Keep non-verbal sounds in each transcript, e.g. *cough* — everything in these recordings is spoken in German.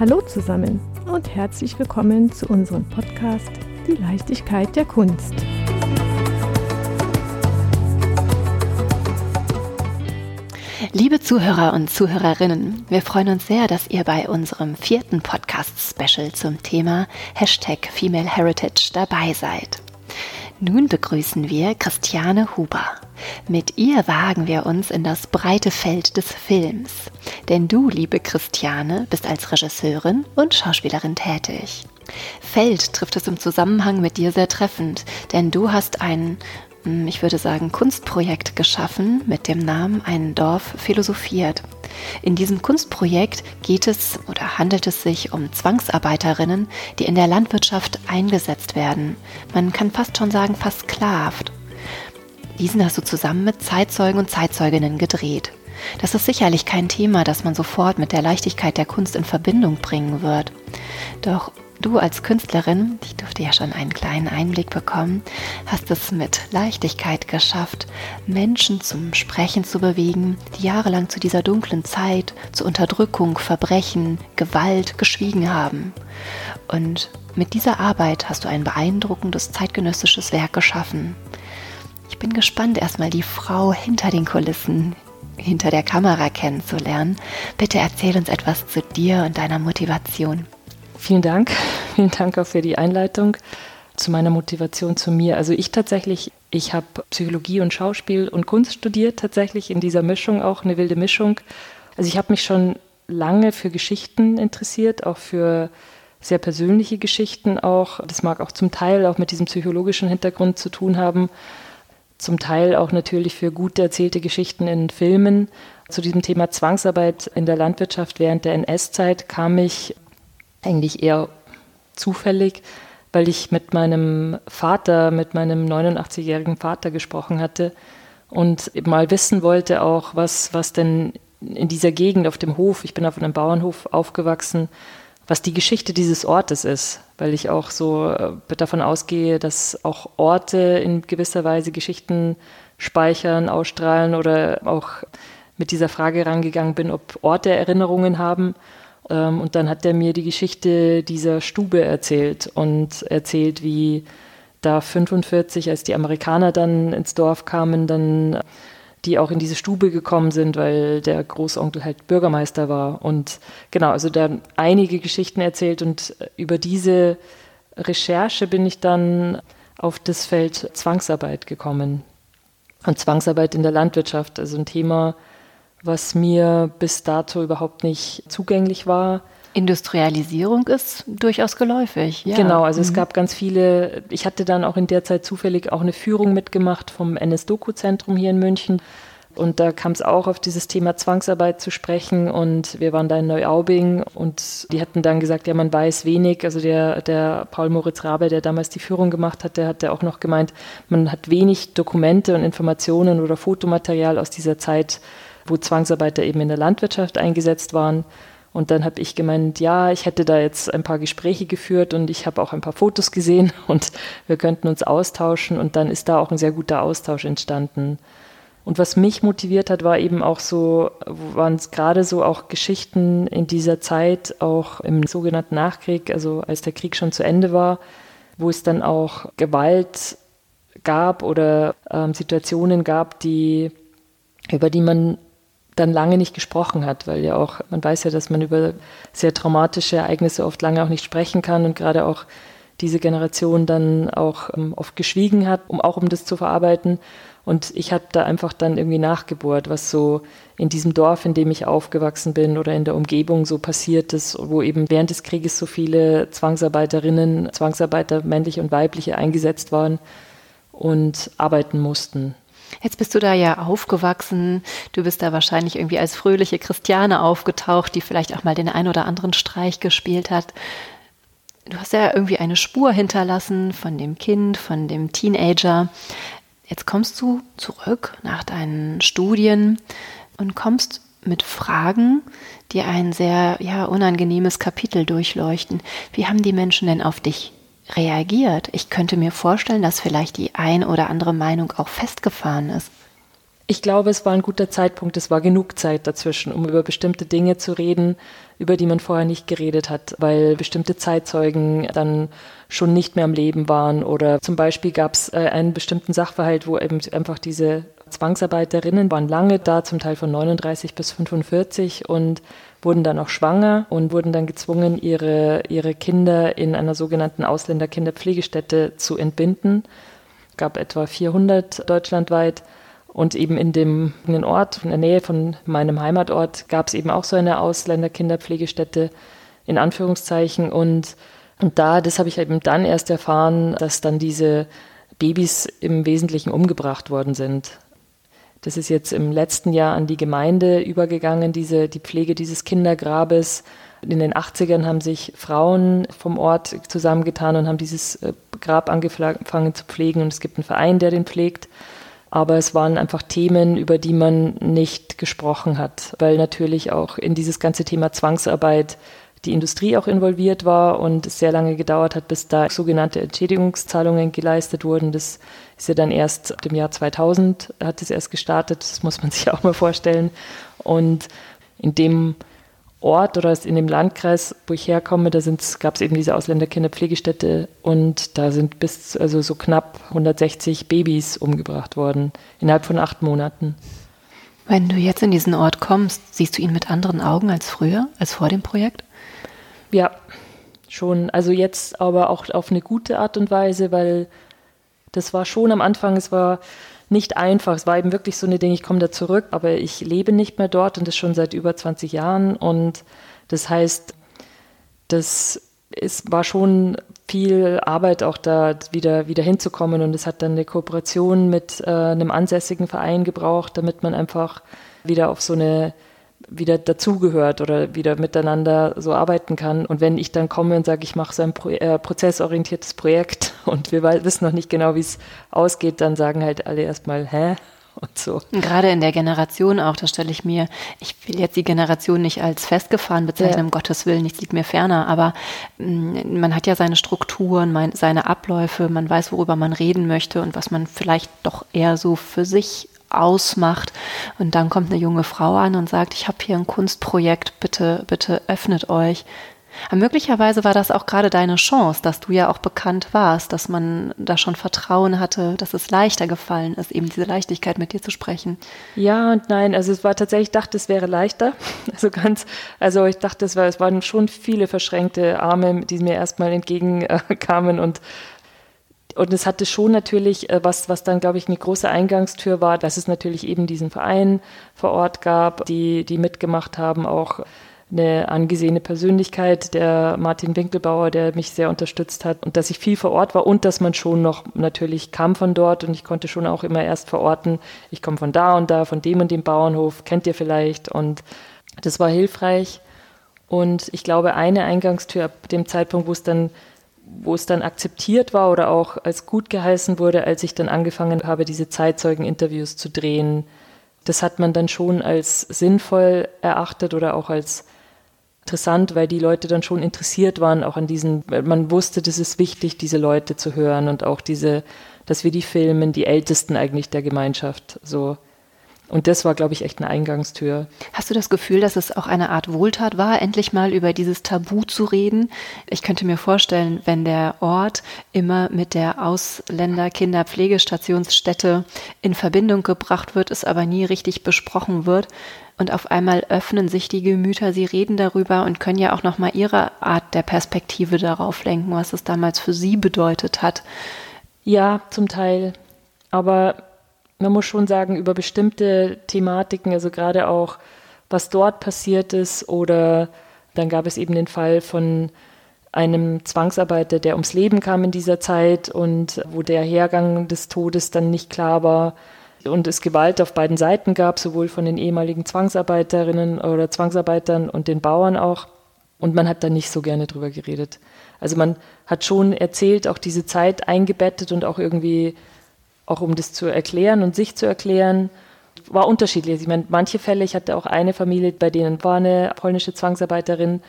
Hallo zusammen und herzlich willkommen zu unserem Podcast Die Leichtigkeit der Kunst. Liebe Zuhörer und Zuhörerinnen, wir freuen uns sehr, dass ihr bei unserem vierten Podcast-Special zum Thema Hashtag Female Heritage dabei seid. Nun begrüßen wir Christiane Huber. Mit ihr wagen wir uns in das breite Feld des Films. Denn du, liebe Christiane, bist als Regisseurin und Schauspielerin tätig. Feld trifft es im Zusammenhang mit dir sehr treffend, denn du hast ein, hm, ich würde sagen, Kunstprojekt geschaffen mit dem Namen Ein Dorf philosophiert. In diesem Kunstprojekt geht es oder handelt es sich um Zwangsarbeiterinnen, die in der Landwirtschaft eingesetzt werden. Man kann fast schon sagen, versklavt. Diesen hast du zusammen mit Zeitzeugen und Zeitzeuginnen gedreht. Das ist sicherlich kein Thema, das man sofort mit der Leichtigkeit der Kunst in Verbindung bringen wird. Doch Du als Künstlerin, ich durfte ja schon einen kleinen Einblick bekommen, hast es mit Leichtigkeit geschafft, Menschen zum Sprechen zu bewegen, die jahrelang zu dieser dunklen Zeit, zu Unterdrückung, Verbrechen, Gewalt geschwiegen haben. Und mit dieser Arbeit hast du ein beeindruckendes zeitgenössisches Werk geschaffen. Ich bin gespannt, erstmal die Frau hinter den Kulissen, hinter der Kamera kennenzulernen. Bitte erzähl uns etwas zu dir und deiner Motivation. Vielen Dank. *laughs* Vielen Dank auch für die Einleitung zu meiner Motivation zu mir. Also ich tatsächlich, ich habe Psychologie und Schauspiel und Kunst studiert, tatsächlich in dieser Mischung auch, eine wilde Mischung. Also ich habe mich schon lange für Geschichten interessiert, auch für sehr persönliche Geschichten auch. Das mag auch zum Teil auch mit diesem psychologischen Hintergrund zu tun haben. Zum Teil auch natürlich für gut erzählte Geschichten in Filmen. Zu diesem Thema Zwangsarbeit in der Landwirtschaft während der NS-Zeit kam ich eigentlich eher zufällig, weil ich mit meinem Vater, mit meinem 89-jährigen Vater gesprochen hatte und mal wissen wollte auch, was, was denn in dieser Gegend auf dem Hof, ich bin auf einem Bauernhof aufgewachsen, was die Geschichte dieses Ortes ist, weil ich auch so äh, davon ausgehe, dass auch Orte in gewisser Weise Geschichten speichern, ausstrahlen oder auch mit dieser Frage rangegangen bin, ob Orte Erinnerungen haben ähm, und dann hat er mir die Geschichte dieser Stube erzählt und erzählt, wie da 45, als die Amerikaner dann ins Dorf kamen, dann die auch in diese Stube gekommen sind, weil der Großonkel halt Bürgermeister war. Und genau, also da einige Geschichten erzählt und über diese Recherche bin ich dann auf das Feld Zwangsarbeit gekommen. Und Zwangsarbeit in der Landwirtschaft, also ein Thema, was mir bis dato überhaupt nicht zugänglich war. Industrialisierung ist durchaus geläufig. Ja. Genau, also mhm. es gab ganz viele, ich hatte dann auch in der Zeit zufällig auch eine Führung mitgemacht vom NS-Doku-Zentrum hier in München. Und da kam es auch auf dieses Thema Zwangsarbeit zu sprechen. Und wir waren da in Neuaubing und die hatten dann gesagt, ja, man weiß wenig. Also der, der Paul Moritz Rabe, der damals die Führung gemacht hat, der hat ja auch noch gemeint, man hat wenig Dokumente und Informationen oder Fotomaterial aus dieser Zeit wo Zwangsarbeiter eben in der Landwirtschaft eingesetzt waren. Und dann habe ich gemeint, ja, ich hätte da jetzt ein paar Gespräche geführt und ich habe auch ein paar Fotos gesehen *laughs* und wir könnten uns austauschen. Und dann ist da auch ein sehr guter Austausch entstanden. Und was mich motiviert hat, war eben auch so, waren es gerade so auch Geschichten in dieser Zeit, auch im sogenannten Nachkrieg, also als der Krieg schon zu Ende war, wo es dann auch Gewalt gab oder ähm, Situationen gab, die, über die man dann lange nicht gesprochen hat, weil ja auch, man weiß ja, dass man über sehr traumatische Ereignisse oft lange auch nicht sprechen kann und gerade auch diese Generation dann auch ähm, oft geschwiegen hat, um auch um das zu verarbeiten. Und ich habe da einfach dann irgendwie nachgebohrt, was so in diesem Dorf, in dem ich aufgewachsen bin oder in der Umgebung so passiert ist, wo eben während des Krieges so viele Zwangsarbeiterinnen, Zwangsarbeiter, männliche und weibliche, eingesetzt waren und arbeiten mussten. Jetzt bist du da ja aufgewachsen. Du bist da wahrscheinlich irgendwie als fröhliche Christiane aufgetaucht, die vielleicht auch mal den ein oder anderen Streich gespielt hat. Du hast ja irgendwie eine Spur hinterlassen von dem Kind, von dem Teenager. Jetzt kommst du zurück nach deinen Studien und kommst mit Fragen, die ein sehr ja, unangenehmes Kapitel durchleuchten. Wie haben die Menschen denn auf dich reagiert. Ich könnte mir vorstellen, dass vielleicht die ein oder andere Meinung auch festgefahren ist. Ich glaube, es war ein guter Zeitpunkt, es war genug Zeit dazwischen, um über bestimmte Dinge zu reden, über die man vorher nicht geredet hat, weil bestimmte Zeitzeugen dann schon nicht mehr am Leben waren oder zum Beispiel gab es äh, einen bestimmten Sachverhalt, wo eben einfach diese Zwangsarbeiterinnen waren lange da, zum Teil von 39 bis 45 und wurden dann auch schwanger und wurden dann gezwungen, ihre, ihre Kinder in einer sogenannten Ausländerkinderpflegestätte zu entbinden. Es gab etwa 400 deutschlandweit und eben in dem in den Ort, in der Nähe von meinem Heimatort, gab es eben auch so eine Ausländerkinderpflegestätte in Anführungszeichen. Und, und da, das habe ich eben dann erst erfahren, dass dann diese Babys im Wesentlichen umgebracht worden sind. Das ist jetzt im letzten Jahr an die Gemeinde übergegangen, diese, die Pflege dieses Kindergrabes. In den 80ern haben sich Frauen vom Ort zusammengetan und haben dieses äh, Grab angefangen zu pflegen. Und es gibt einen Verein, der den pflegt aber es waren einfach Themen, über die man nicht gesprochen hat, weil natürlich auch in dieses ganze Thema Zwangsarbeit die Industrie auch involviert war und es sehr lange gedauert hat, bis da sogenannte Entschädigungszahlungen geleistet wurden. Das ist ja dann erst ab dem Jahr 2000 hat es erst gestartet, das muss man *laughs* sich auch mal vorstellen. Und in dem Ort oder in dem Landkreis, wo ich herkomme, da gab es eben diese Ausländerkinderpflegestätte und da sind bis also so knapp 160 Babys umgebracht worden innerhalb von acht Monaten. Wenn du jetzt in diesen Ort kommst, siehst du ihn mit anderen Augen als früher, als vor dem Projekt? Ja, schon. Also jetzt aber auch auf eine gute Art und Weise, weil das war schon am Anfang, es war nicht einfach. Es war eben wirklich so eine Ding, ich komme da zurück, aber ich lebe nicht mehr dort und das schon seit über 20 Jahren. Und das heißt, das es war schon viel Arbeit auch da wieder, wieder hinzukommen und es hat dann eine Kooperation mit äh, einem ansässigen Verein gebraucht, damit man einfach wieder auf so eine wieder dazugehört oder wieder miteinander so arbeiten kann. Und wenn ich dann komme und sage, ich mache so ein Pro äh, prozessorientiertes Projekt *laughs* und wir wissen noch nicht genau, wie es ausgeht, dann sagen halt alle erstmal, hä? Und so. Gerade in der Generation auch, da stelle ich mir, ich will jetzt die Generation nicht als festgefahren bezeichnen, ja. um Gottes Willen, nichts liegt mir ferner, aber mh, mm, man hat ja seine Strukturen, mein, seine Abläufe, man weiß, worüber man reden möchte und was man vielleicht doch eher so für sich ausmacht. Und dann kommt eine junge Frau an und sagt, ich habe hier ein Kunstprojekt, bitte, bitte öffnet euch. Aber möglicherweise war das auch gerade deine Chance, dass du ja auch bekannt warst, dass man da schon Vertrauen hatte, dass es leichter gefallen ist, eben diese Leichtigkeit mit dir zu sprechen. Ja und nein, also es war tatsächlich, ich dachte, es wäre leichter. *laughs* Also ganz, also ich dachte, es, war, es waren schon viele verschränkte Arme, die mir erstmal entgegenkamen und und es hatte schon natürlich, äh, was, was dann, glaube ich, eine große Eingangstür war, dass es natürlich eben diesen Verein vor Ort gab, die, die mitgemacht haben, auch eine angesehene Persönlichkeit, der Martin Winkelbauer, der mich sehr unterstützt hat und dass ich viel vor Ort war und dass man schon noch natürlich kam von dort und ich konnte schon auch immer erst verorten, ich komme von da und da, von dem und dem Bauernhof, kennt ihr vielleicht? Und das war hilfreich. Und ich glaube, eine Eingangstür ab dem Zeitpunkt, wo es dann wo es dann akzeptiert war oder auch als gut geheißen wurde, als ich dann angefangen habe, diese Zeitzeugeninterviews zu drehen. Das hat man dann schon als sinnvoll erachtet oder auch als interessant, weil die Leute dann schon interessiert waren, auch an diesen, man wusste, das ist wichtig, diese Leute zu hören und auch diese, dass wir die filmen, die Ältesten eigentlich der Gemeinschaft, so und das war, glaube ich, echt eine Eingangstür. Hast du das Gefühl, dass es auch eine Art Wohltat war, endlich mal über dieses Tabu zu reden? Ich könnte mir vorstellen, wenn der Ort immer mit der Ausländer-Kinderpflegestationsstätte in Verbindung gebracht wird, es aber nie richtig besprochen wird, und auf einmal öffnen sich die Gemüter, sie reden darüber und können ja auch noch mal ihre Art der Perspektive darauf lenken, was es damals für sie bedeutet hat. Ja, zum Teil. Aber man muss schon sagen, über bestimmte Thematiken, also gerade auch, was dort passiert ist, oder dann gab es eben den Fall von einem Zwangsarbeiter, der ums Leben kam in dieser Zeit und wo der Hergang des Todes dann nicht klar war und es Gewalt auf beiden Seiten gab, sowohl von den ehemaligen Zwangsarbeiterinnen oder Zwangsarbeitern und den Bauern auch. Und man hat da nicht so gerne drüber geredet. Also man hat schon erzählt, auch diese Zeit eingebettet und auch irgendwie auch um das zu erklären und sich zu erklären, war unterschiedlich. Ich meine, manche Fälle, ich hatte auch eine Familie, bei denen war eine polnische Zwangsarbeiterin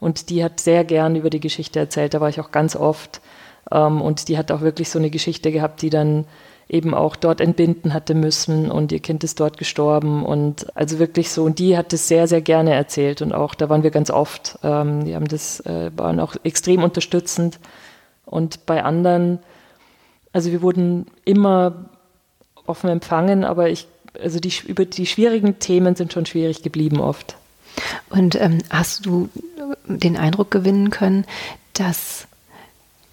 und die hat sehr gern über die Geschichte erzählt. Da war ich auch ganz oft. Ähm, und die hat auch wirklich so eine Geschichte gehabt, die dann eben auch dort entbinden hatte müssen und ihr Kind ist dort gestorben und also wirklich so und die hat das sehr sehr gerne erzählt und auch da waren wir ganz oft ähm, die haben das äh, waren auch extrem unterstützend und bei anderen also wir wurden immer offen empfangen aber ich also die über die schwierigen Themen sind schon schwierig geblieben oft und ähm, hast du den Eindruck gewinnen können dass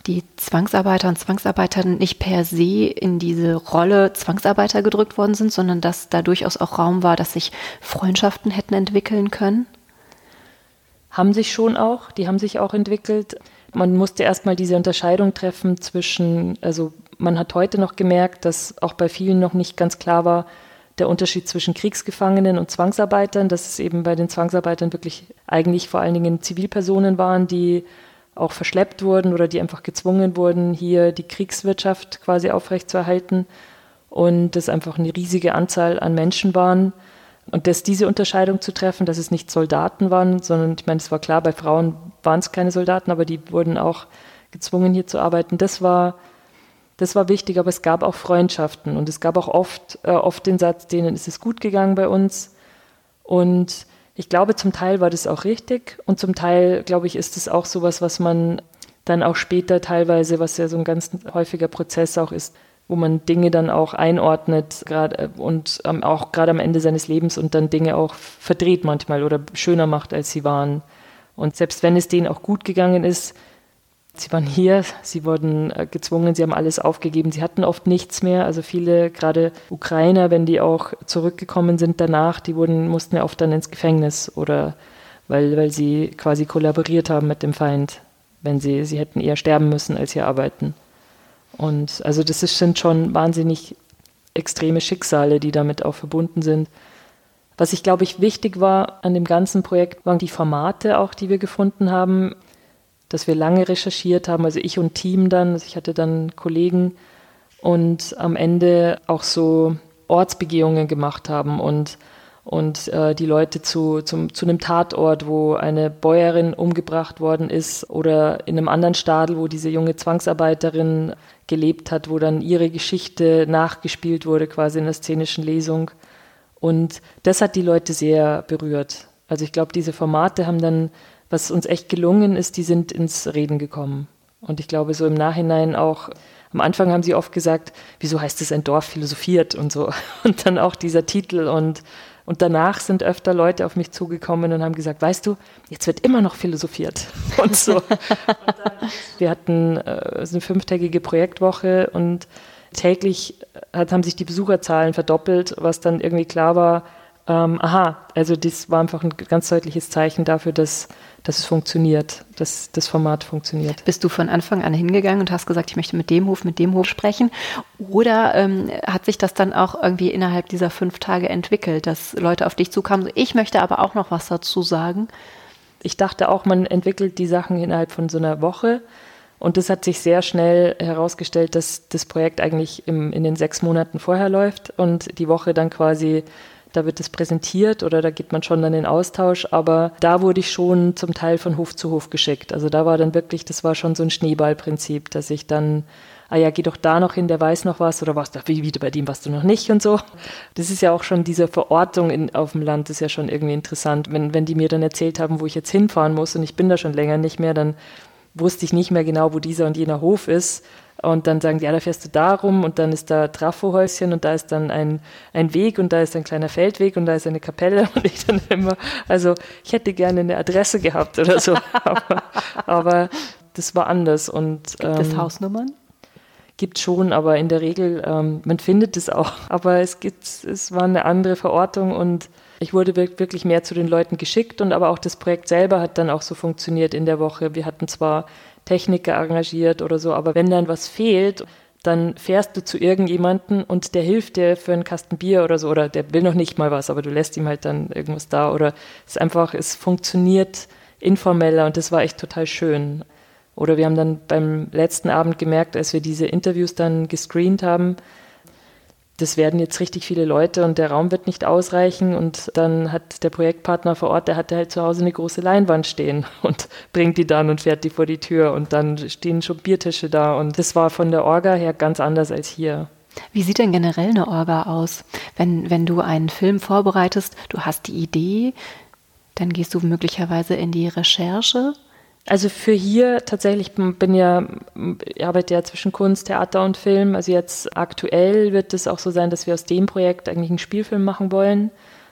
die Zwangsarbeiter und Zwangsarbeiter nicht per se in diese Rolle Zwangsarbeiter gedrückt worden sind, sondern dass da durchaus auch Raum war, dass sich Freundschaften hätten entwickeln können? Haben sich schon auch, die haben sich auch entwickelt. Man musste erstmal diese Unterscheidung treffen zwischen, also man hat heute noch gemerkt, dass auch bei vielen noch nicht ganz klar war, der Unterschied zwischen Kriegsgefangenen und Zwangsarbeitern, dass es eben bei den Zwangsarbeitern wirklich eigentlich vor allen Dingen Zivilpersonen waren, die auch verschleppt wurden oder die einfach gezwungen wurden, hier die Kriegswirtschaft quasi aufrechtzuerhalten und das einfach eine riesige Anzahl an Menschen waren. Und dass diese Unterscheidung zu treffen, dass es nicht Soldaten waren, sondern ich meine, es war klar, bei Frauen waren es keine Soldaten, aber die wurden auch gezwungen, hier zu arbeiten. Das war, das war wichtig, aber es gab auch Freundschaften und es gab auch oft, äh, oft den Satz, denen ist es gut gegangen bei uns. Und ich glaube, zum Teil war das auch richtig und zum Teil, glaube ich, ist es auch sowas, was man dann auch später teilweise, was ja so ein ganz häufiger Prozess auch ist, wo man Dinge dann auch einordnet gerade äh, und ähm, auch gerade am Ende seines Lebens und dann Dinge auch verdreht manchmal oder schöner macht, als sie waren. Und selbst wenn es denen auch gut gegangen ist, Sie waren hier, sie wurden äh, gezwungen, sie haben alles aufgegeben, sie hatten oft nichts mehr. Also viele, gerade Ukrainer, wenn die auch zurückgekommen sind danach, die wurden, mussten ja oft dann ins Gefängnis oder weil, weil sie quasi kollaboriert haben mit dem Feind, wenn sie, sie hätten eher sterben müssen, als hier arbeiten. Und also das ist, sind schon wahnsinnig extreme Schicksale, die damit auch verbunden sind. Was ich glaube ich wichtig war an dem ganzen Projekt, waren die Formate auch, die wir gefunden haben dass wir lange recherchiert haben, also ich und Team dann, also ich hatte dann Kollegen und am Ende auch so Ortsbegehungen gemacht haben und, und äh, die Leute zu, zum, zu einem Tatort, wo eine Bäuerin umgebracht worden ist oder in einem anderen Stadel, wo diese junge Zwangsarbeiterin gelebt hat, wo dann ihre Geschichte nachgespielt wurde, quasi in der szenischen Lesung. Und das hat die Leute sehr berührt. Also ich glaube, diese Formate haben dann was uns echt gelungen ist, die sind ins Reden gekommen. Und ich glaube, so im Nachhinein auch, am Anfang haben sie oft gesagt, wieso heißt es ein Dorf philosophiert und so. *laughs* Und dann auch dieser Titel und, und danach sind öfter Leute auf mich zugekommen und haben gesagt, weißt du, jetzt wird immer noch philosophiert *laughs* und so. wir hatten äh, eine fünftägige Projektwoche und täglich hat, haben sich die Besucherzahlen verdoppelt, was dann irgendwie klar war, ähm, aha, also das war einfach ein ganz deutliches Zeichen dafür, dass, dass es funktioniert, dass das Format funktioniert. Bist du von Anfang an hingegangen und hast gesagt, ich möchte mit dem Hof, mit dem Hof sprechen? Oder ähm, hat sich das dann auch irgendwie innerhalb dieser fünf Tage entwickelt, dass Leute auf dich zukamen, ich möchte aber auch noch was dazu sagen? Ich dachte auch, man entwickelt die Sachen innerhalb von so einer Woche. Und das hat sich sehr schnell herausgestellt, dass das Projekt eigentlich im, in den sechs Monaten vorher läuft und die Woche dann quasi da wird es präsentiert oder da geht man schon dann in Austausch, aber da wurde ich schon zum Teil von Hof zu Hof geschickt. Also da war dann wirklich, das war schon so ein Schneeballprinzip, dass ich dann ah ja, geh doch da noch hin, der weiß noch was oder was, wie wieder bei dem warst du noch nicht und so. Das ist ja auch schon diese Verortung in, auf dem Land, ist ja schon irgendwie interessant. Wenn, wenn die mir dann erzählt haben, wo ich jetzt hinfahren muss und ich bin da schon länger nicht mehr, dann wusste ich nicht mehr genau, wo dieser und jener Hof ist. Und dann sagen die, ja, da fährst du da rum und dann ist da Trafohäuschen und da ist dann ein, ein Weg und da ist ein kleiner Feldweg und da ist eine Kapelle *laughs* und ich dann immer, also ich hätte gerne eine Adresse gehabt oder so, *laughs* aber, aber das war anders. Und, Gibt ähm, es Hausnummern? Gibt schon, aber in der Regel, ähm, man findet es auch, *laughs* aber es gibt, es war eine andere Verortung und ich wurde wirklich mehr zu den Leuten geschickt und aber auch das Projekt selber hat dann auch so funktioniert in der Woche. Wir hatten zwar Techniker engagiert oder so, aber wenn dann was fehlt, dann fährst du zu irgendjemanden und der hilft dir für einen Kasten Bier oder so, oder der will noch nicht mal was, aber du lässt ihm halt dann irgendwas da oder es einfach, es funktioniert informeller und das war echt total schön. Oder wir haben dann beim letzten Abend gemerkt, als wir diese Interviews dann gescreent haben, das werden jetzt richtig viele Leute und der Raum wird nicht ausreichen. Und dann hat der Projektpartner vor Ort, der hatte halt zu Hause eine große Leinwand stehen *laughs* und bringt die dann und fährt die vor die Tür und dann stehen schon Biertische da. Und das war von der Orga her ganz anders als hier. Wie sieht denn generell eine Orga aus? Wenn, wenn du einen Film vorbereitest, du hast die Idee, dann gehst du möglicherweise in die Recherche. Also für hier tatsächlich bin ja, ich arbeite ja zwischen Kunst, Theater und Film. Also jetzt aktuell wird es auch so sein, dass wir aus dem Projekt eigentlich einen Spielfilm machen wollen.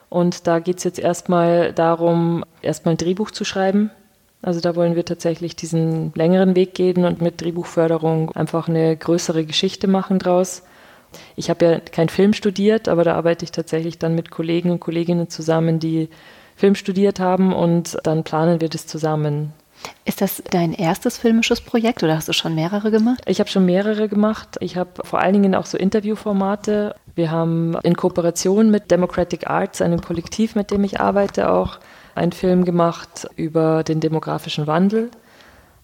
Und da geht es jetzt erstmal darum, erstmal ein Drehbuch zu schreiben. Also da wollen wir tatsächlich diesen längeren Weg gehen und mit Drehbuchförderung einfach eine größere Geschichte machen draus. Ich habe ja kein Film studiert, aber da arbeite ich tatsächlich dann mit Kollegen und Kolleginnen zusammen, die Film studiert haben und dann planen wir das zusammen. Ist das dein erstes filmisches Projekt oder hast du schon mehrere gemacht? Ich habe schon mehrere gemacht. Ich habe vor allen Dingen auch so Interviewformate. Wir haben in Kooperation mit Democratic Arts, einem Kollektiv, mit dem ich arbeite, auch einen Film gemacht über den demografischen Wandel.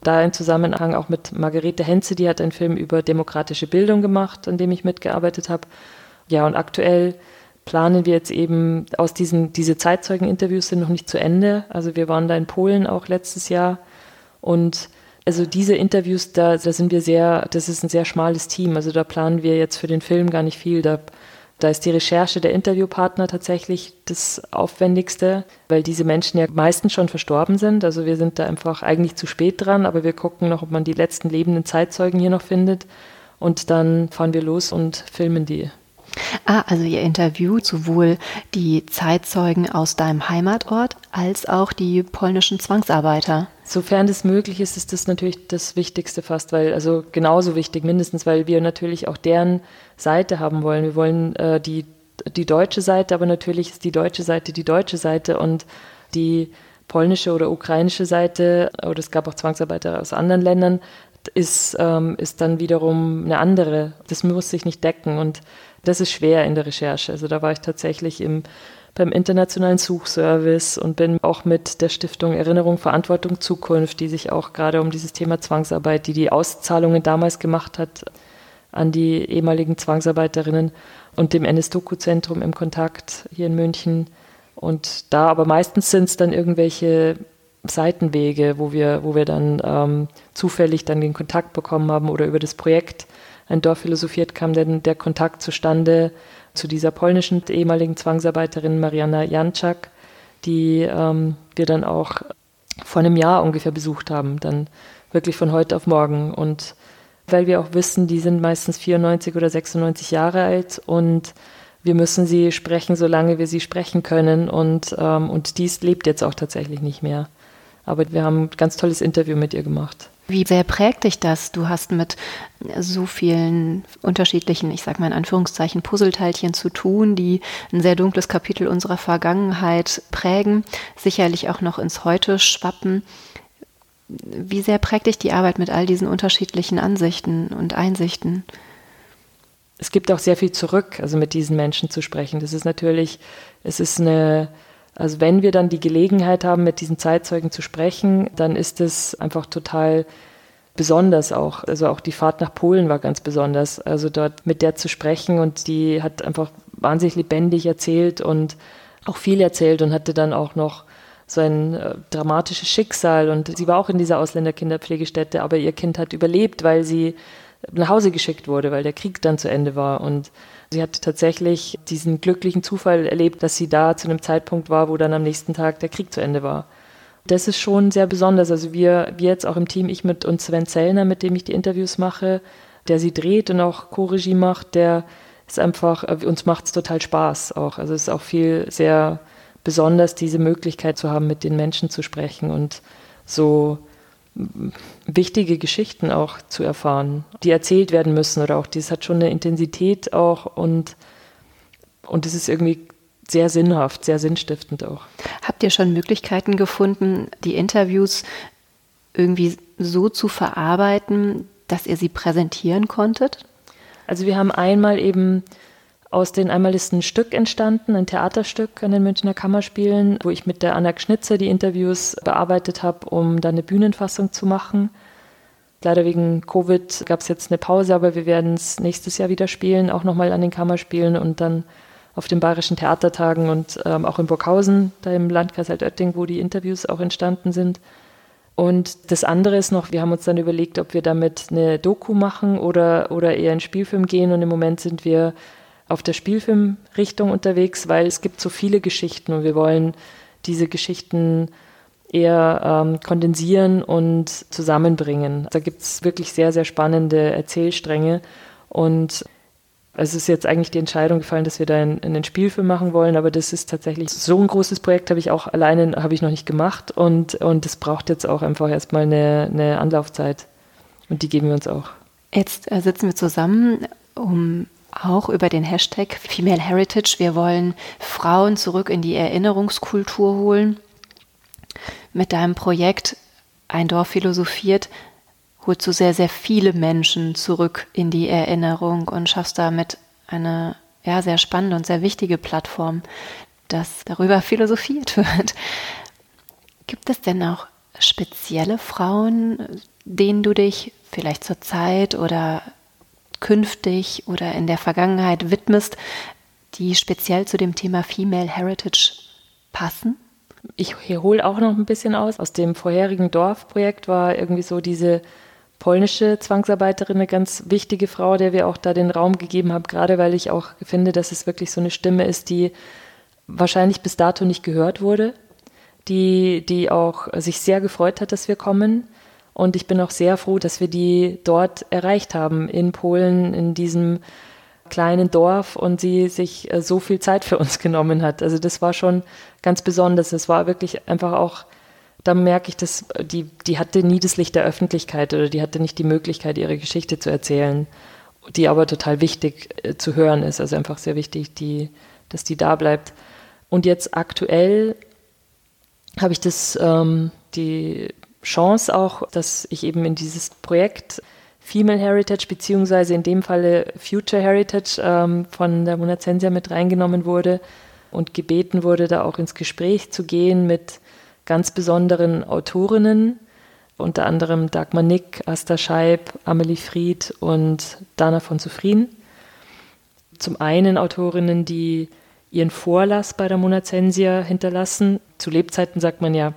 Da im Zusammenhang auch mit Margarete Henze, die hat einen Film über demokratische Bildung gemacht, an dem ich mitgearbeitet habe. Ja, und aktuell planen wir jetzt eben aus diesen, diese Zeitzeugeninterviews sind noch nicht zu Ende. Also wir waren da in Polen auch letztes Jahr und also diese Interviews, da, da sind wir sehr, das ist ein sehr schmales Team. Also da planen wir jetzt für den Film gar nicht viel. Da, da ist die Recherche der Interviewpartner tatsächlich das Aufwendigste, weil diese Menschen ja meistens schon verstorben sind. Also wir sind da einfach eigentlich zu spät dran, aber wir gucken noch, ob man die letzten lebenden Zeitzeugen hier noch findet. Und dann fahren wir los und filmen die. Ah, also ihr interviewt sowohl die Zeitzeugen aus deinem Heimatort als auch die polnischen Zwangsarbeiter. Sofern das möglich ist, ist das natürlich das Wichtigste fast, weil, also genauso wichtig mindestens, weil wir natürlich auch deren Seite haben wollen. Wir wollen äh, die, die deutsche Seite, aber natürlich ist die deutsche Seite die deutsche Seite und die polnische oder ukrainische Seite, oder es gab auch Zwangsarbeiter aus anderen Ländern, ist, ähm, ist dann wiederum eine andere. Das muss sich nicht decken und das ist schwer in der Recherche. Also da war ich tatsächlich im, beim Internationalen Suchservice und bin auch mit der Stiftung Erinnerung, Verantwortung, Zukunft, die sich auch gerade um dieses Thema Zwangsarbeit, die die Auszahlungen damals gemacht hat an die ehemaligen Zwangsarbeiterinnen und dem NS-Doku-Zentrum im Kontakt hier in München. Und da aber meistens sind es dann irgendwelche Seitenwege, wo wir, wo wir dann ähm, zufällig dann den Kontakt bekommen haben oder über das Projekt ein Dorf philosophiert, kam dann der Kontakt zustande zu dieser polnischen ehemaligen Zwangsarbeiterin Mariana Janczak, die ähm, wir dann auch vor einem Jahr ungefähr besucht haben, dann wirklich von heute auf morgen. Und weil wir auch wissen, die sind meistens 94 oder 96 Jahre alt und wir müssen sie sprechen, solange wir sie sprechen können. Und, ähm, und dies lebt jetzt auch tatsächlich nicht mehr. Aber wir haben ein ganz tolles Interview mit ihr gemacht. Wie sehr prägt dich das? Du hast mit so vielen unterschiedlichen, ich sage mal in Anführungszeichen, Puzzleteilchen zu tun, die ein sehr dunkles Kapitel unserer Vergangenheit prägen, sicherlich auch noch ins Heute schwappen. Wie sehr prägt dich die Arbeit mit all diesen unterschiedlichen Ansichten und Einsichten? Es gibt auch sehr viel zurück, also mit diesen Menschen zu sprechen. Das ist natürlich, es ist eine, also wenn wir dann die Gelegenheit haben, mit diesen Zeitzeugen zu sprechen, dann ist es einfach total besonders auch. Also auch die Fahrt nach Polen war ganz besonders. Also dort mit der zu sprechen und die hat einfach wahnsinnig lebendig erzählt und auch viel erzählt und hatte dann auch noch so ein äh, dramatisches Schicksal und sie war auch in dieser Ausländerkinderpflegestätte, aber ihr Kind hat überlebt, weil sie nach Hause geschickt wurde, weil der Krieg dann zu Ende war und Sie hat tatsächlich diesen glücklichen Zufall erlebt, dass sie da zu einem Zeitpunkt war, wo dann am nächsten Tag der Krieg zu Ende war. Das ist schon sehr besonders. Also wir, wir jetzt auch im Team, ich mit und Sven Zellner, mit dem ich die Interviews mache, der sie dreht und auch Co-Regie macht, der ist einfach, äh, uns macht es total Spaß auch. Also es ist auch viel sehr besonders, diese Möglichkeit zu haben, mit den Menschen zu sprechen und so wichtige Geschichten auch zu erfahren, die erzählt werden müssen oder auch das hat schon eine Intensität auch und und es ist irgendwie sehr sinnhaft, sehr sinnstiftend auch. Habt ihr schon Möglichkeiten gefunden, die Interviews irgendwie so zu verarbeiten, dass ihr sie präsentieren konntet? Also wir haben einmal eben aus den einmal ist ein Stück entstanden, ein Theaterstück an den Münchner Kammerspielen, wo ich mit der Anna Schnitzer die Interviews bearbeitet habe, um dann eine Bühnenfassung zu machen. Leider wegen Covid gab es jetzt eine Pause, aber wir werden es nächstes Jahr wieder spielen, auch nochmal an den Kammerspielen und dann auf den Bayerischen Theatertagen und ähm, auch in Burghausen, da im Landkreis Altötting, wo die Interviews auch entstanden sind. Und das andere ist noch, wir haben uns dann überlegt, ob wir damit eine Doku machen oder, oder eher einen Spielfilm gehen. Und im Moment sind wir auf der Spielfilmrichtung unterwegs, weil es gibt so viele Geschichten und wir wollen diese Geschichten eher ähm, kondensieren und zusammenbringen. Da gibt es wirklich sehr, sehr spannende Erzählstränge und es ist jetzt eigentlich die Entscheidung gefallen, dass wir da einen, einen Spielfilm machen wollen, aber das ist tatsächlich so ein großes Projekt, habe ich auch alleine habe ich noch nicht gemacht und und es braucht jetzt auch einfach erstmal eine, eine Anlaufzeit und die geben wir uns auch. Jetzt äh, sitzen wir zusammen, um auch über den Hashtag Female Heritage. Wir wollen Frauen zurück in die Erinnerungskultur holen. Mit deinem Projekt Ein Dorf philosophiert holst du sehr, sehr viele Menschen zurück in die Erinnerung und schaffst damit eine ja, sehr spannende und sehr wichtige Plattform, dass darüber philosophiert wird. Gibt es denn auch spezielle Frauen, denen du dich vielleicht zur Zeit oder künftig oder in der Vergangenheit widmest, die speziell zu dem Thema Female Heritage passen? Ich hole auch noch ein bisschen aus. Aus dem vorherigen Dorfprojekt war irgendwie so diese polnische Zwangsarbeiterin eine ganz wichtige Frau, der wir auch da den Raum gegeben haben, gerade weil ich auch finde, dass es wirklich so eine Stimme ist, die wahrscheinlich bis dato nicht gehört wurde, die, die auch sich sehr gefreut hat, dass wir kommen. Und ich bin auch sehr froh, dass wir die dort erreicht haben, in Polen, in diesem kleinen Dorf und sie sich äh, so viel Zeit für uns *laughs* genommen hat. Also das war schon ganz besonders. Es war wirklich einfach auch da merke ich, dass die, die hatte nie das Licht der Öffentlichkeit oder die hatte nicht die Möglichkeit, ihre Geschichte zu erzählen, die aber total wichtig äh, zu hören ist. Also einfach sehr wichtig, die, dass die da bleibt. Und jetzt aktuell habe ich das, ähm, die Chance auch, dass ich eben in dieses Projekt Female Heritage beziehungsweise in dem Falle Future Heritage ähm, von der Monazensia mit reingenommen wurde und gebeten wurde, da auch ins Gespräch zu gehen mit ganz besonderen Autorinnen, unter anderem Dagmar Nick, Asta Scheib, Amelie Fried und Dana von Zufrieden. Zum einen Autorinnen, die ihren Vorlass bei der Monazensia hinterlassen. Zu Lebzeiten sagt man ja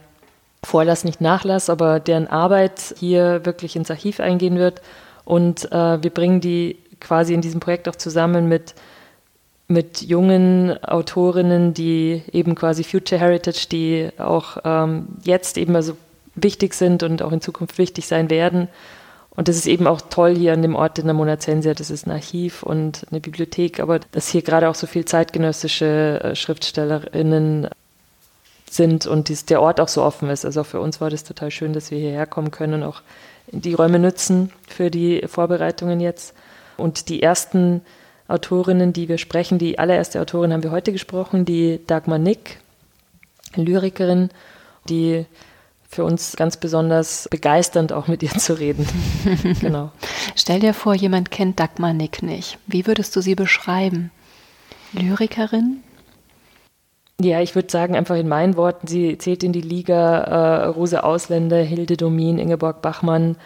Vorlass, nicht Nachlass, aber deren Arbeit hier wirklich ins Archiv eingehen wird. Und äh, wir bringen die quasi in diesem Projekt auch zusammen mit mit jungen Autorinnen, die eben quasi Future Heritage, die auch ähm, jetzt eben also wichtig sind und auch in Zukunft wichtig sein werden. Und das ist eben auch toll hier an dem Ort in der Monazensia. Das ist ein Archiv und eine Bibliothek, aber dass hier gerade auch so viel zeitgenössische äh, Schriftstellerinnen sind und dies, der Ort auch so offen ist. Also für uns war das total schön, dass wir hierher kommen können und auch die Räume nutzen für die Vorbereitungen jetzt. Und die ersten Autorinnen, die wir sprechen. Die allererste Autorin haben wir heute gesprochen, die Dagmar Nick, Lyrikerin, die für uns ganz besonders begeisternd auch mit ihr zu reden. *laughs* genau. Stell dir vor, jemand kennt Dagmar Nick nicht. Wie würdest du sie beschreiben? Lyrikerin? Ja, ich würde sagen, einfach in meinen Worten, sie zählt in die Liga äh, Rose Ausländer, Hilde Domin, Ingeborg Bachmann,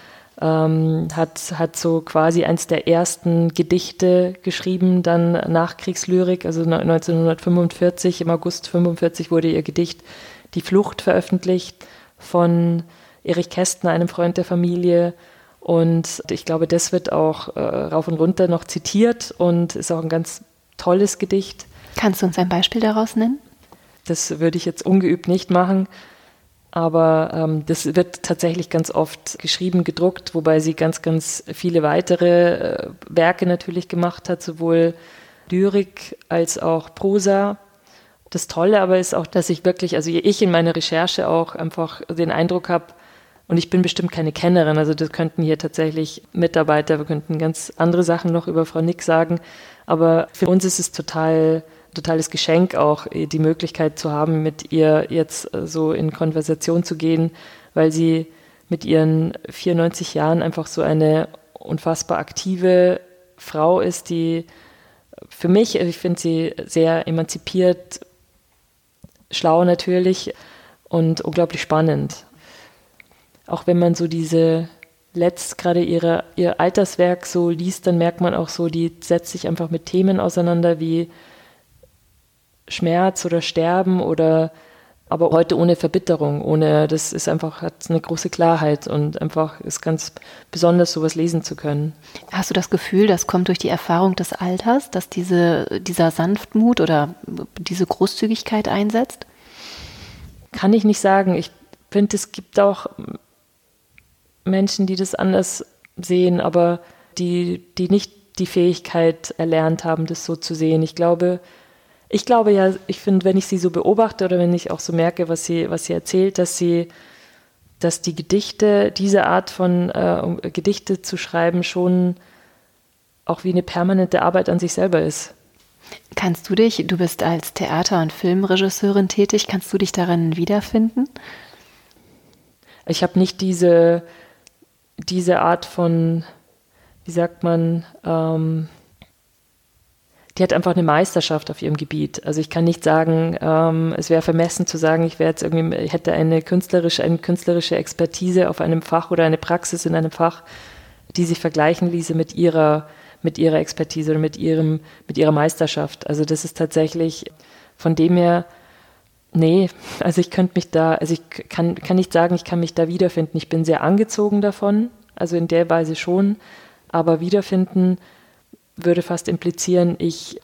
ähm, hat, hat so quasi eins der ersten Gedichte geschrieben, dann Nachkriegslyrik, also 1945, im August 45 wurde ihr Gedicht Die Flucht veröffentlicht von Erich Kästner, einem Freund der Familie. Und ich glaube, das wird auch äh, rauf und runter noch zitiert und ist auch ein ganz tolles Gedicht. Kannst du uns ein Beispiel daraus nennen? Das würde ich jetzt ungeübt nicht machen aber ähm, das wird tatsächlich ganz oft geschrieben, gedruckt, wobei sie ganz, ganz viele weitere äh, Werke natürlich gemacht hat, sowohl Lyrik als auch Prosa. Das Tolle aber ist auch, dass ich wirklich, also ich in meiner Recherche auch einfach den Eindruck habe, und ich bin bestimmt keine Kennerin, also das könnten hier tatsächlich Mitarbeiter, wir könnten ganz andere Sachen noch über Frau Nick sagen, aber für uns ist es total totales Geschenk auch, äh, die Möglichkeit zu haben, mit ihr jetzt äh, so in Konversation zu gehen, weil sie mit ihren 94 Jahren einfach so eine unfassbar aktive Frau ist, die für mich, ich finde sie sehr emanzipiert, schlau natürlich und unglaublich spannend. Auch wenn man so diese letzt gerade ihre, ihr Alterswerk so liest, dann merkt man auch so, die setzt sich einfach mit Themen auseinander wie Schmerz oder Sterben oder aber heute ohne Verbitterung, ohne, das ist einfach, hat eine große Klarheit und einfach ist ganz besonders, sowas lesen zu können. Hast du das Gefühl, das kommt durch die Erfahrung des Alters, dass diese, dieser Sanftmut oder diese Großzügigkeit einsetzt? Kann ich nicht sagen. Ich finde, es gibt auch Menschen, die das anders sehen, aber die, die nicht die Fähigkeit erlernt haben, das so zu sehen. Ich glaube, ich glaube ja, ich finde, wenn ich sie so beobachte oder wenn ich auch so merke, was sie, was sie erzählt, dass sie, dass die Gedichte, diese Art von äh, Gedichte zu schreiben, schon auch wie eine permanente Arbeit an sich selber ist. Kannst du dich, du bist als Theater- und Filmregisseurin tätig, kannst du dich darin wiederfinden? Ich habe nicht diese, diese Art von, wie sagt man, ähm, die hat einfach eine Meisterschaft auf ihrem Gebiet. Also ich kann nicht sagen, ähm, es wäre vermessen zu sagen, ich wäre jetzt irgendwie, hätte eine künstlerische, eine künstlerische Expertise auf einem Fach oder eine Praxis in einem Fach, die sich vergleichen ließe mit ihrer, mit ihrer Expertise oder mit ihrem, mit ihrer Meisterschaft. Also das ist tatsächlich von dem her, nee, *laughs* also ich könnte mich da, also ich kann, kann nicht sagen, ich kann mich da wiederfinden. Ich bin sehr angezogen davon, also in der Weise schon, aber wiederfinden würde fast implizieren, ich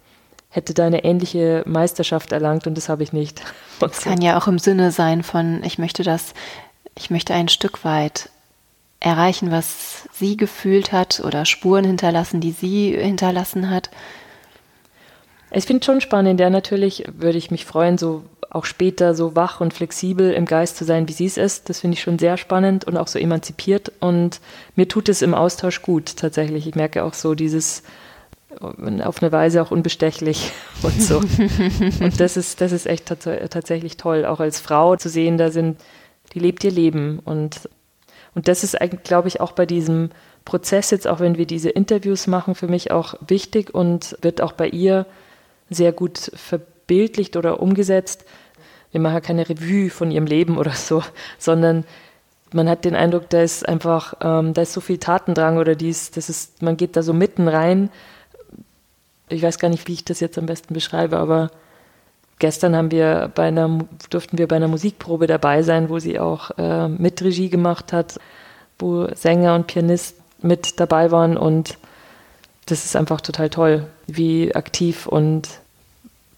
hätte da eine ähnliche Meisterschaft erlangt und das habe ich nicht. *laughs* Das kann ja auch im Sinne sein von, ich möchte das, ich möchte ein Stück weit erreichen, was sie gefühlt hat oder Spuren hinterlassen, die sie hinterlassen hat. Ich finde schon spannend, ja, natürlich würde ich mich freuen, so auch später so wach und flexibel im Geist zu sein, wie sie es ist. Das finde ich schon sehr spannend und auch so emanzipiert. Und mir tut es im Austausch gut, tatsächlich. Ich merke auch so dieses, auf eine Weise auch unbestechlich *laughs* und so. und das ist, das ist echt tats tatsächlich toll, auch als Frau zu sehen, da sind, die lebt ihr Leben. Und, und das ist eigentlich, glaube ich, auch bei diesem Prozess jetzt, auch wenn wir diese Interviews machen, für mich auch wichtig und wird auch bei ihr sehr gut verbildlicht oder umgesetzt. Wir machen keine Revue von ihrem Leben oder so, sondern man hat den Eindruck, da ist einfach, ähm, da ist so viel Tatendrang oder dies, das ist, man geht da so mitten rein ich weiß gar nicht, wie ich das jetzt am besten beschreibe, aber gestern haben wir bei einer, durften wir bei einer Musikprobe dabei sein, wo sie auch äh, mit Regie gemacht hat, wo Sänger und Pianist mit dabei waren und das ist einfach total toll, wie aktiv und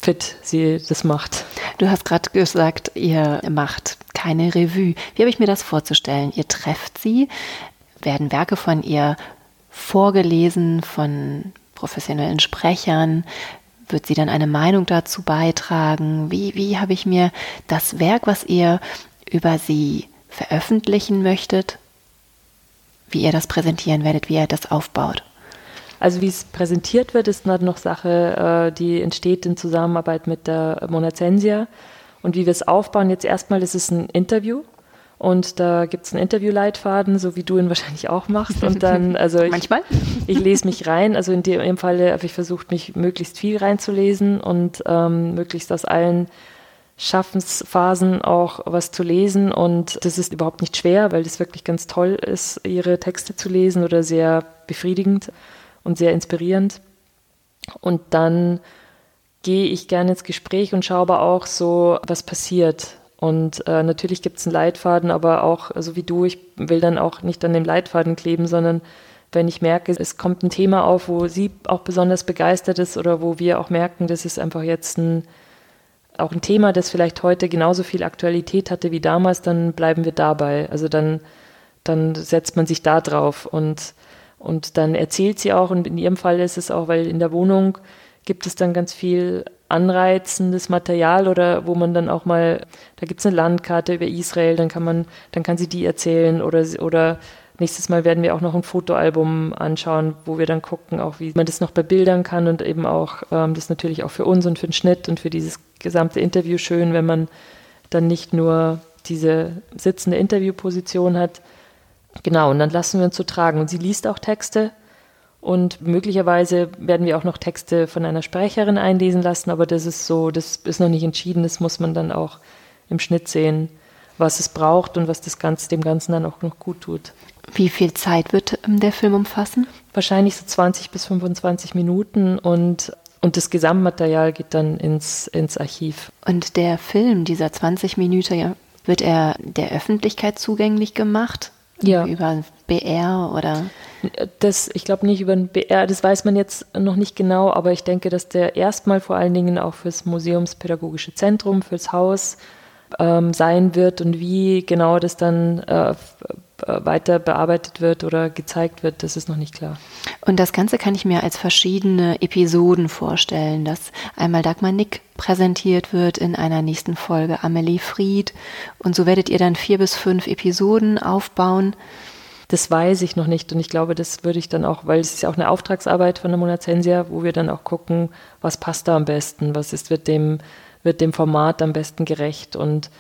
fit sie das macht. Du hast gerade gesagt, ihr macht keine Revue. Wie habe ich mir das vorzustellen? Ihr trefft sie, werden Werke von ihr vorgelesen von professionellen Sprechern? Wird sie dann eine Meinung dazu beitragen? Wie, wie habe ich mir das Werk, was ihr über sie veröffentlichen möchtet, wie ihr das präsentieren werdet, wie ihr das aufbaut? Also wie es präsentiert wird, ist noch Sache, äh, die entsteht in Zusammenarbeit mit der Monazensia. Und wie wir es aufbauen, jetzt erstmal ist es ein Interview und da gibt es einen Interviewleitfaden, so wie du ihn wahrscheinlich auch machst. Und dann, *laughs* also ich, manchmal. Ich lese mich rein. Also in dem Fall habe ich versucht, mich möglichst viel reinzulesen und ähm, möglichst aus allen Schaffensphasen auch was zu lesen. Und das ist überhaupt nicht schwer, weil das wirklich ganz toll ist, ihre Texte zu lesen oder sehr befriedigend und sehr inspirierend. Und dann gehe ich gerne ins Gespräch und schaue aber auch so, was passiert. Und äh, natürlich gibt es einen Leitfaden, aber auch, so also wie du, ich will dann auch nicht an dem Leitfaden kleben, sondern wenn ich merke, es kommt ein Thema auf, wo sie auch besonders begeistert ist oder wo wir auch merken, das ist einfach jetzt ein, auch ein Thema, das vielleicht heute genauso viel Aktualität hatte wie damals, dann bleiben wir dabei. Also dann, dann setzt man sich da drauf und, und dann erzählt sie auch, und in ihrem Fall ist es auch, weil in der Wohnung gibt es dann ganz viel anreizendes Material oder wo man dann auch mal, da gibt es eine Landkarte über Israel, dann kann man, dann kann sie die erzählen oder, oder nächstes Mal werden wir auch noch ein Fotoalbum anschauen, wo wir dann gucken, auch wie man das noch bebildern kann und eben auch ähm, das natürlich auch für uns und für den Schnitt und für dieses gesamte Interview schön, wenn man dann nicht nur diese sitzende Interviewposition hat. Genau, und dann lassen wir uns so tragen. Und sie liest auch Texte und möglicherweise werden wir auch noch Texte von einer Sprecherin einlesen lassen, aber das ist so, das ist noch nicht entschieden. Das muss man dann auch im Schnitt sehen, was es braucht und was das Ganze, dem Ganzen dann auch noch gut tut. Wie viel Zeit wird ähm, der Film umfassen? Wahrscheinlich so 20 bis 25 Minuten und Und das Gesamtmaterial geht dann ins, ins Archiv. Und der Film, dieser 20 Minuten, wird er der Öffentlichkeit zugänglich gemacht? Ja. Über BR oder? Das, ich glaube nicht über den BR, das weiß man jetzt noch nicht genau, aber ich denke, dass der erstmal vor allen Dingen auch fürs Museumspädagogische Zentrum, fürs Haus ähm, sein wird und wie genau das dann äh, weiter bearbeitet wird oder gezeigt wird, das ist noch nicht klar. Und das Ganze kann ich mir als verschiedene Episoden vorstellen, dass einmal Dagmar Nick präsentiert wird in einer nächsten Folge Amelie Fried und so werdet ihr dann vier bis fünf Episoden aufbauen. Das weiß ich noch nicht und ich glaube, das würde ich dann auch, weil es ist ja auch eine Auftragsarbeit von der Monazensia, wo wir dann auch gucken, was passt da am besten, was ist, wird dem, wird dem Format am besten gerecht und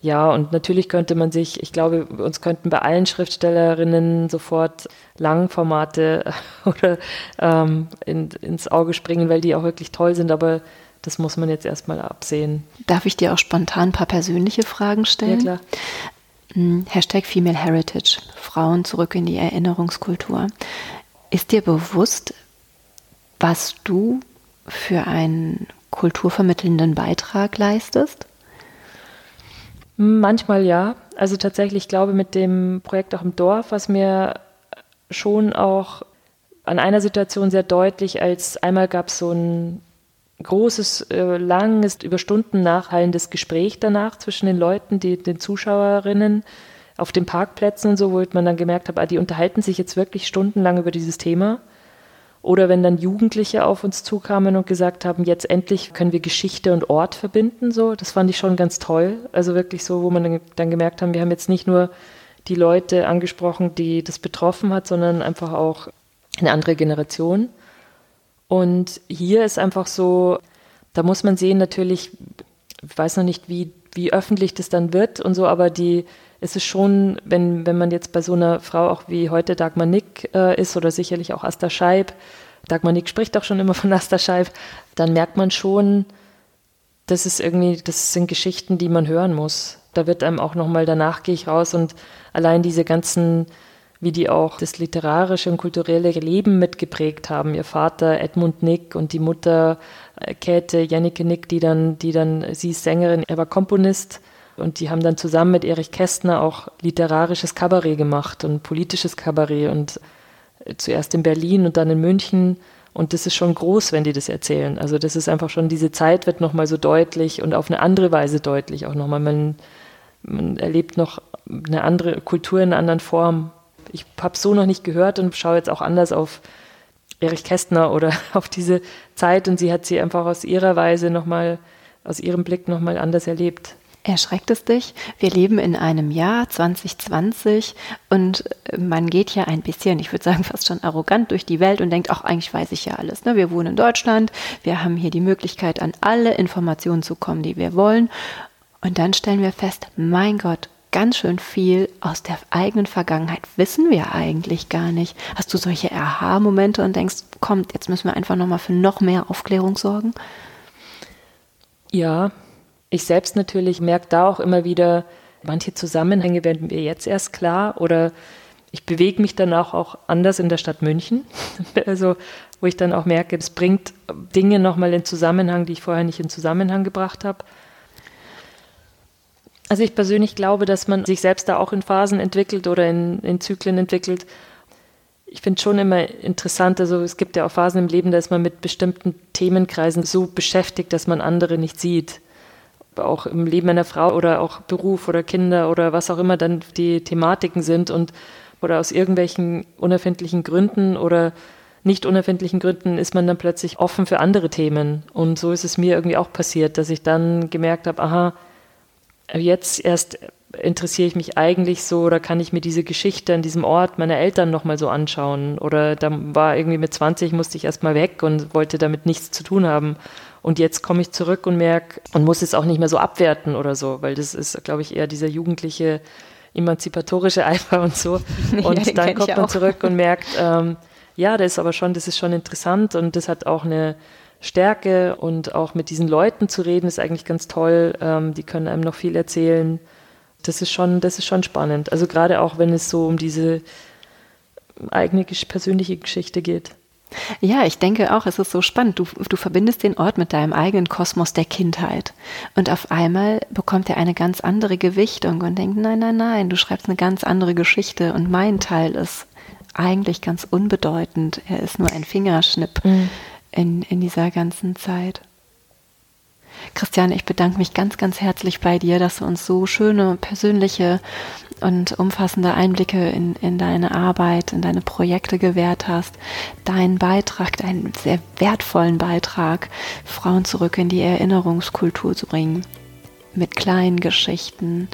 ja, und natürlich könnte man sich, ich glaube, uns könnten bei allen Schriftstellerinnen sofort Langformate *laughs* oder ähm, in, ins Auge springen, weil die auch wirklich toll sind, aber das muss man jetzt erstmal absehen. Darf ich dir auch spontan ein paar persönliche Fragen stellen? Ja, klar. Hm, Hashtag Female Heritage, Frauen zurück in die Erinnerungskultur. Ist dir bewusst, was du für einen kulturvermittelnden Beitrag leistest? Manchmal ja. Also tatsächlich, ich glaube, mit dem Projekt auch im Dorf, was mir schon auch an einer Situation sehr deutlich, als einmal gab es so ein großes, äh, langes, über Stunden nachhallendes Gespräch danach zwischen den Leuten, die, den Zuschauerinnen auf den Parkplätzen und so, wo man dann gemerkt hat, ah, die unterhalten sich jetzt wirklich stundenlang über dieses Thema. Oder wenn dann Jugendliche auf uns zukamen und gesagt haben, jetzt endlich können wir Geschichte und Ort verbinden, so, das fand ich schon ganz toll. Also wirklich so, wo man dann gemerkt haben, wir haben jetzt nicht nur die Leute angesprochen, die das betroffen hat, sondern einfach auch eine andere Generation. Und hier ist einfach so, da muss man sehen, natürlich, ich weiß noch nicht, wie, wie öffentlich das dann wird und so, aber die, es ist schon, wenn, wenn man jetzt bei so einer Frau auch wie heute Dagmar Nick äh, ist oder sicherlich auch Asta Scheib, Dagmar Nick spricht auch schon immer von Asta Scheib, dann merkt man schon, das ist irgendwie, das sind Geschichten, die man hören muss. Da wird einem auch nochmal, danach gehe ich raus und allein diese ganzen, wie die auch das literarische und kulturelle Leben mitgeprägt haben. Ihr Vater Edmund Nick und die Mutter äh, Käthe Jannike Nick, die dann, die dann, sie ist Sängerin, er war Komponist und die haben dann zusammen mit Erich Kästner auch literarisches Kabarett gemacht und politisches Kabarett und äh, zuerst in Berlin und dann in München. Und das ist schon groß, wenn die das erzählen. Also das ist einfach schon, diese Zeit wird nochmal so deutlich und auf eine andere Weise deutlich auch nochmal. Man, man erlebt noch eine andere Kultur in einer anderen Form. Ich habe so noch nicht gehört und schaue jetzt auch anders auf Erich Kästner oder *laughs* auf diese Zeit und sie hat sie einfach aus ihrer Weise nochmal, aus ihrem Blick nochmal anders erlebt. Erschreckt es dich? Wir leben in einem Jahr 2020 und man geht ja ein bisschen, ich würde sagen fast schon arrogant durch die Welt und denkt, ach, eigentlich weiß ich ja alles. Ne? Wir wohnen in Deutschland, wir haben hier die Möglichkeit, an alle Informationen zu kommen, die wir wollen. Und dann stellen wir fest, mein Gott, ganz schön viel aus der eigenen Vergangenheit wissen wir eigentlich gar nicht. Hast du solche Aha-Momente und denkst, kommt, jetzt müssen wir einfach nochmal für noch mehr Aufklärung sorgen? Ja, ich selbst natürlich merke da auch immer wieder, manche Zusammenhänge werden mir jetzt erst klar oder ich bewege mich dann auch, auch anders in der Stadt München. *laughs* Also, wo ich dann auch merke, es bringt Dinge nochmal in Zusammenhang, die ich vorher nicht in Zusammenhang gebracht habe. Also ich persönlich glaube, dass man sich selbst da auch in Phasen entwickelt oder in, in Zyklen entwickelt. Ich finde schon immer interessant, also es gibt ja auch Phasen im Leben, da ist man mit bestimmten Themenkreisen so beschäftigt, dass man andere nicht sieht auch im Leben einer Frau oder auch Beruf oder Kinder oder was auch immer dann die Thematiken sind und oder aus irgendwelchen unerfindlichen Gründen oder nicht unerfindlichen Gründen ist man dann plötzlich offen für andere Themen. Und so ist es mir irgendwie auch passiert, dass ich dann gemerkt habe, aha, jetzt erst interessiere ich mich eigentlich so oder kann ich mir diese Geschichte an diesem Ort meiner Eltern nochmal so anschauen? Oder da war irgendwie mit 20, musste ich erstmal weg und wollte damit nichts zu tun haben. Und jetzt komme ich zurück und merke und muss es auch nicht mehr so abwerten oder so, weil das ist, glaube ich, eher dieser jugendliche emanzipatorische Eifer und so. *laughs* Und ja, dann kommt man zurück und merkt, ähm, ja, das ist aber schon, das ist schon interessant und das hat auch eine Stärke und auch mit diesen Leuten zu reden ist eigentlich ganz toll. Ähm, die können einem noch viel erzählen. Das ist schon, das ist schon spannend. Also gerade auch, wenn es so um diese eigene persönliche Geschichte geht. Ja, ich denke auch, es ist so spannend. Du, du verbindest den Ort mit deinem eigenen Kosmos der Kindheit. Und auf einmal bekommt er eine ganz andere Gewichtung und denkt, nein, nein, nein, du schreibst eine ganz andere Geschichte und mein Teil ist eigentlich ganz unbedeutend. Er ist nur ein Fingerschnipp mhm. In, in dieser ganzen Zeit. Christiane, ich bedanke mich ganz, ganz herzlich bei dir, dass du uns so schöne, persönliche und umfassende Einblicke in, in deine Arbeit, in deine Projekte gewährt hast. Deinen Beitrag, deinen sehr wertvollen Beitrag, Frauen zurück in die Erinnerungskultur zu bringen. Mit kleinen Geschichten,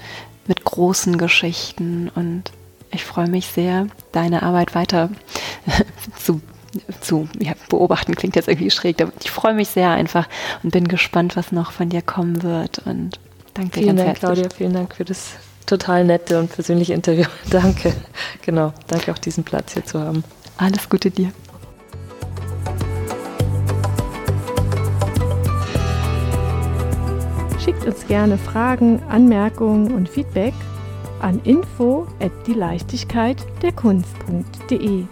mit großen Geschichten und ich freue mich sehr, deine Arbeit weiter *laughs* zu zu ja, beobachten klingt jetzt irgendwie schräg, aber ich freue mich sehr einfach und bin gespannt, was noch von dir kommen wird. Und danke vielen Dank, herzlich. Claudia, vielen Dank für das total nette und persönliche Interview. *laughs* danke. Genau, danke auch diesen Platz hier zu haben. Alles Gute dir. Schickt uns gerne Fragen, Anmerkungen und Feedback an info at die Leichtigkeit der Kunst.de.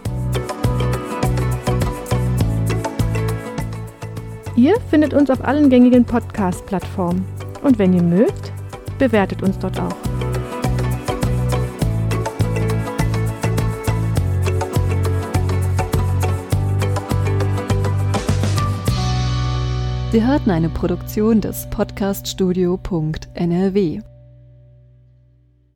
Ihr findet uns auf allen gängigen Podcast-Plattformen. Und wenn ihr mögt, bewertet uns dort auch. Sie hörten eine Produktion des Podcaststudio.nrw.